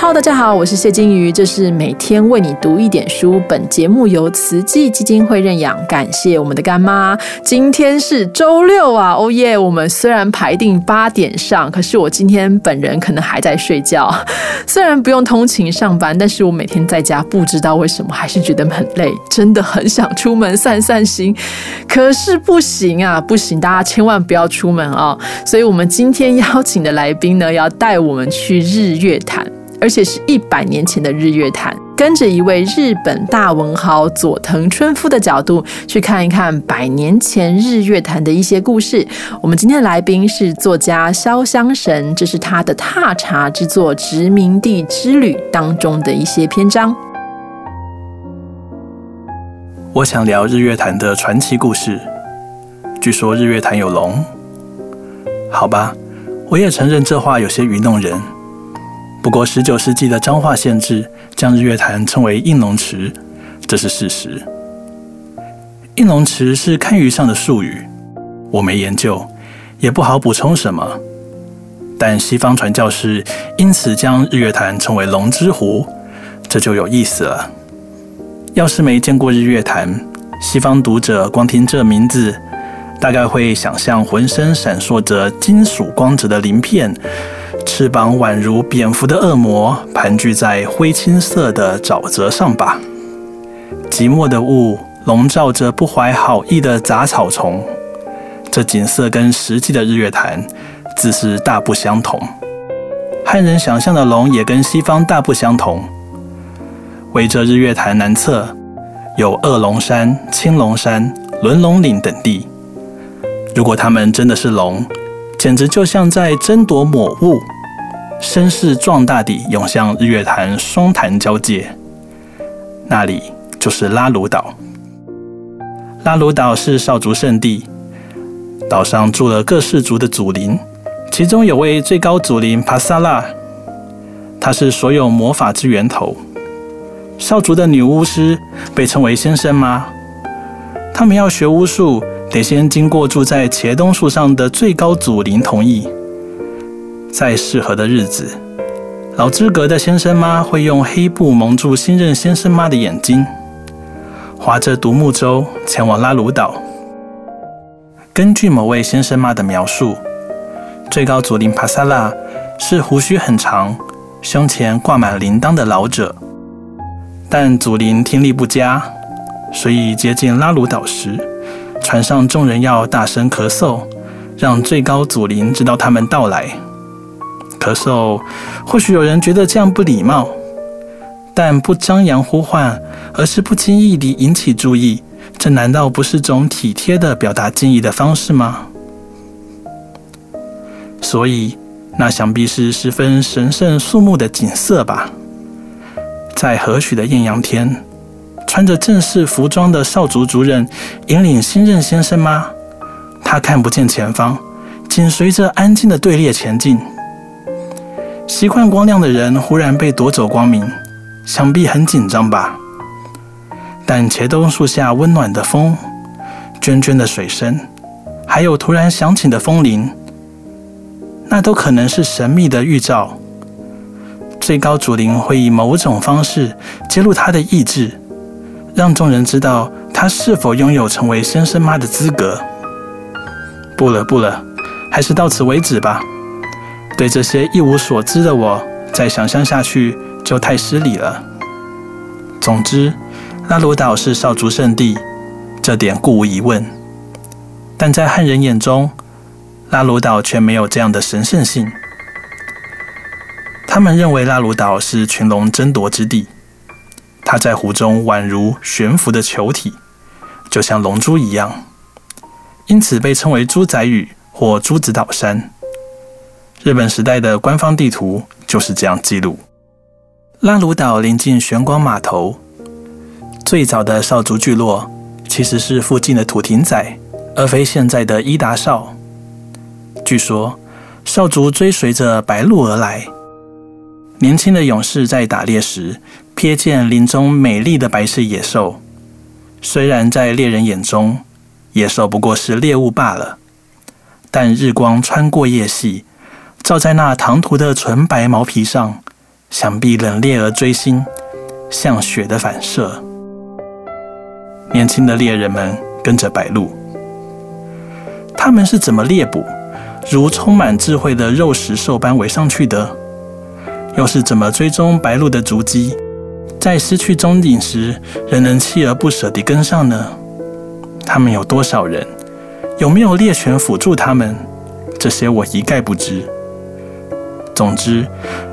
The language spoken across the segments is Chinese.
好大家好，我是谢金鱼，这是每天为你读一点书。本节目由慈济基金会认养，感谢我们的干妈。今天是周六啊，哦耶！我们虽然排定八点上，可是我今天本人可能还在睡觉。虽然不用通勤上班，但是我每天在家，不知道为什么还是觉得很累，真的很想出门散散心。可是不行啊，不行，大家千万不要出门啊！所以我们今天邀请的来宾呢，要带我们去日月潭。而且是一百年前的日月潭，跟着一位日本大文豪佐藤春夫的角度去看一看百年前日月潭的一些故事。我们今天的来宾是作家潇湘神，这是他的踏查之作《殖民地之旅》当中的一些篇章。我想聊日月潭的传奇故事。据说日月潭有龙，好吧，我也承认这话有些愚弄人。不过，十九世纪的彰化县志将日月潭称为应龙池，这是事实。应龙池是堪舆上的术语，我没研究，也不好补充什么。但西方传教士因此将日月潭称为龙之湖，这就有意思了。要是没见过日月潭，西方读者光听这名字，大概会想象浑身闪烁着金属光泽的鳞片。翅膀宛如蝙蝠的恶魔盘踞在灰青色的沼泽上吧？寂寞的雾笼罩着不怀好意的杂草丛，这景色跟实际的日月潭自是大不相同。汉人想象的龙也跟西方大不相同。围着日月潭南侧有二龙山、青龙山、轮龙岭等地。如果它们真的是龙，简直就像在争夺抹雾。声势壮大地涌向日月潭双潭交界，那里就是拉鲁岛。拉鲁岛是少族圣地，岛上住了各氏族的祖灵，其中有位最高祖灵帕萨拉，他是所有魔法之源头。少族的女巫师被称为先生吗？他们要学巫术，得先经过住在茄冬树上的最高祖灵同意。在适合的日子，老资格的先生妈会用黑布蒙住新任先生妈的眼睛，划着独木舟前往拉鲁岛。根据某位先生妈的描述，最高祖灵帕萨拉是胡须很长、胸前挂满铃铛的老者。但祖灵听力不佳，所以接近拉鲁岛时，船上众人要大声咳嗽，让最高祖灵知道他们到来。咳嗽，或许有人觉得这样不礼貌，但不张扬呼唤，而是不经意地引起注意，这难道不是种体贴的表达敬意的方式吗？所以，那想必是十分神圣肃穆的景色吧。在和煦的艳阳天，穿着正式服装的少族族人引领新任先生吗？他看不见前方，紧随着安静的队列前进。习惯光亮的人忽然被夺走光明，想必很紧张吧？但茄冬树下温暖的风、涓涓的水声，还有突然响起的风铃，那都可能是神秘的预兆。最高主灵会以某种方式揭露他的意志，让众人知道他是否拥有成为先生妈的资格。不了，不了，还是到此为止吧。对这些一无所知的我，再想象下去就太失礼了。总之，拉鲁岛是少族圣地，这点固无疑问。但在汉人眼中，拉鲁岛却没有这样的神圣性。他们认为拉鲁岛是群龙争夺之地，它在湖中宛如悬浮的球体，就像龙珠一样，因此被称为猪仔屿或珠子岛山。日本时代的官方地图就是这样记录。拉鲁岛临近玄光码头，最早的少族聚落其实是附近的土亭仔，而非现在的伊达少。据说少族追随着白鹿而来。年轻的勇士在打猎时瞥见林中美丽的白色野兽，虽然在猎人眼中野兽不过是猎物罢了，但日光穿过叶隙。照在那唐突的纯白毛皮上，想必冷冽而锥心，像雪的反射。年轻的猎人们跟着白鹿，他们是怎么猎捕，如充满智慧的肉食兽般围上去的？又是怎么追踪白鹿的足迹，在失去踪影时，仍能锲而不舍地跟上呢？他们有多少人？有没有猎犬辅助他们？这些我一概不知。总之，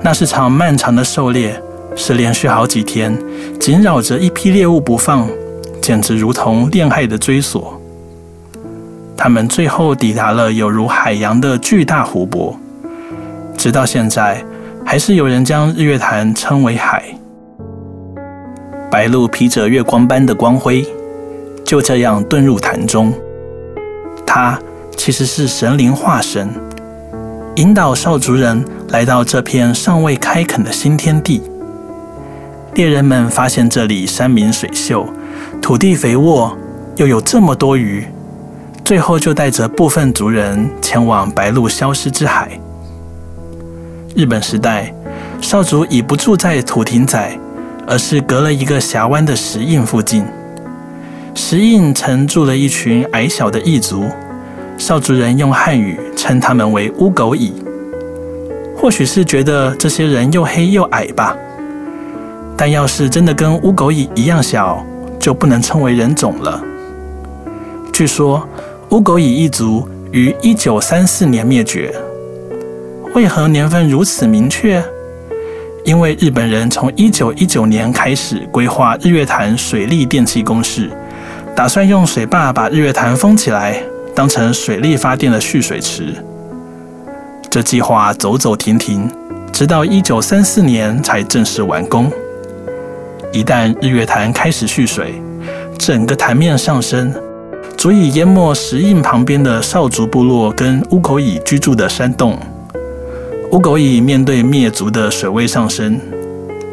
那是场漫长的狩猎，是连续好几天紧绕着一批猎物不放，简直如同恋爱的追索。他们最后抵达了有如海洋的巨大湖泊，直到现在。还是有人将日月潭称为海。白鹭披着月光般的光辉，就这样遁入潭中。它其实是神灵化身，引导少族人来到这片尚未开垦的新天地。猎人们发现这里山明水秀，土地肥沃，又有这么多鱼，最后就带着部分族人前往白鹭消失之海。日本时代，少主已不住在土亭仔，而是隔了一个峡湾的石印附近。石印曾住了一群矮小的异族，少族人用汉语称他们为乌狗蚁。或许是觉得这些人又黑又矮吧。但要是真的跟乌狗蚁一样小，就不能称为人种了。据说乌狗蚁一族于一九三四年灭绝。为何年份如此明确？因为日本人从一九一九年开始规划日月潭水利电气公式，打算用水坝把日月潭封起来，当成水力发电的蓄水池。这计划走走停停，直到一九三四年才正式完工。一旦日月潭开始蓄水，整个潭面上升，足以淹没石印旁边的少族部落跟乌口蚁居住的山洞。乌狗蚁面对灭族的水位上升，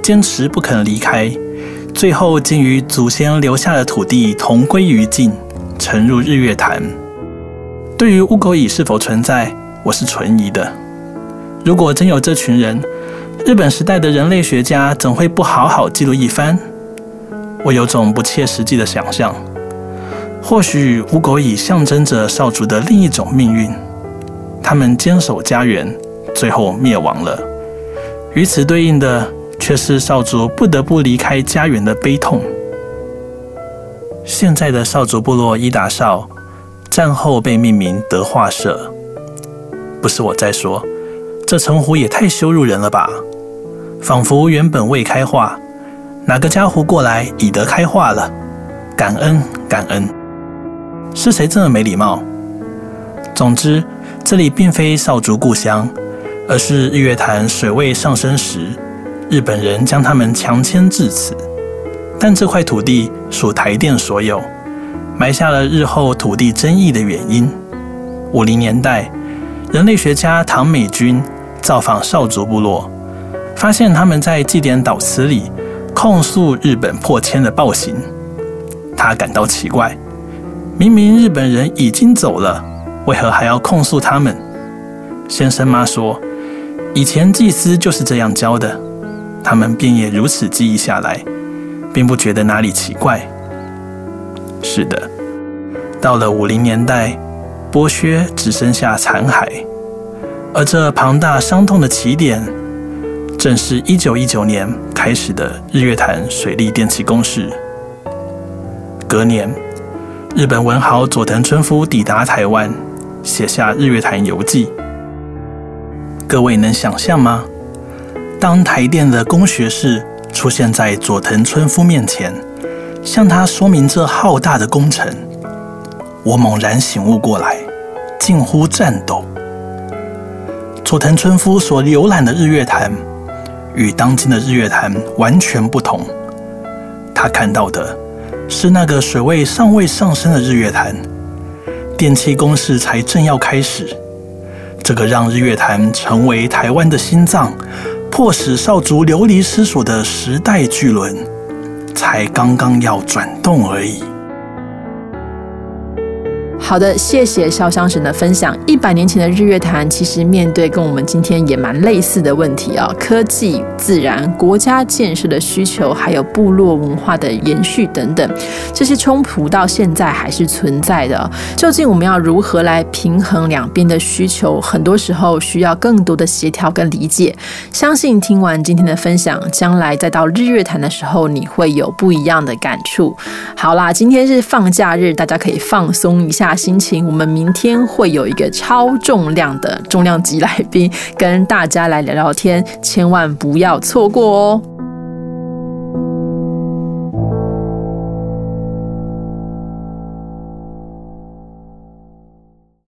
坚持不肯离开，最后竟与祖先留下的土地同归于尽，沉入日月潭。对于乌狗蚁是否存在，我是存疑的。如果真有这群人，日本时代的人类学家怎会不好好记录一番？我有种不切实际的想象，或许乌狗蚁象征着少主的另一种命运，他们坚守家园。最后灭亡了，与此对应的却是少族不得不离开家园的悲痛。现在的少族部落伊达少，战后被命名德化社。不是我在说，这称呼也太羞辱人了吧？仿佛原本未开化，哪个家伙过来已得开化了？感恩感恩，是谁这么没礼貌？总之，这里并非少族故乡。而是日月潭水位上升时，日本人将他们强迁至此。但这块土地属台电所有，埋下了日后土地争议的原因。五零年代，人类学家唐美君造访少族部落，发现他们在祭典祷词里控诉日本破迁的暴行。他感到奇怪，明明日本人已经走了，为何还要控诉他们？先生妈说。以前祭司就是这样教的，他们便也如此记忆下来，并不觉得哪里奇怪。是的，到了五零年代，剥削只剩下残骸，而这庞大伤痛的起点，正是一九一九年开始的日月潭水利电气公事。隔年，日本文豪佐藤春夫抵达台湾，写下《日月潭游记》。各位能想象吗？当台电的工学士出现在佐藤春夫面前，向他说明这浩大的工程，我猛然醒悟过来，近乎颤抖。佐藤春夫所浏览的日月潭，与当今的日月潭完全不同。他看到的是那个水位尚未上升的日月潭，电气攻势才正要开始。这个让日月潭成为台湾的心脏，迫使少族流离失所的时代巨轮，才刚刚要转动而已。好的，谢谢潇湘神的分享。一百年前的日月潭，其实面对跟我们今天也蛮类似的问题啊，科技、自然、国家建设的需求，还有部落文化的延续等等，这些冲突到现在还是存在的。究竟我们要如何来平衡两边的需求？很多时候需要更多的协调跟理解。相信听完今天的分享，将来再到日月潭的时候，你会有不一样的感触。好啦，今天是放假日，大家可以放松一下心情。我们明天会有一个超重量的重量级来宾，跟大家来聊聊天，千万不要错过哦。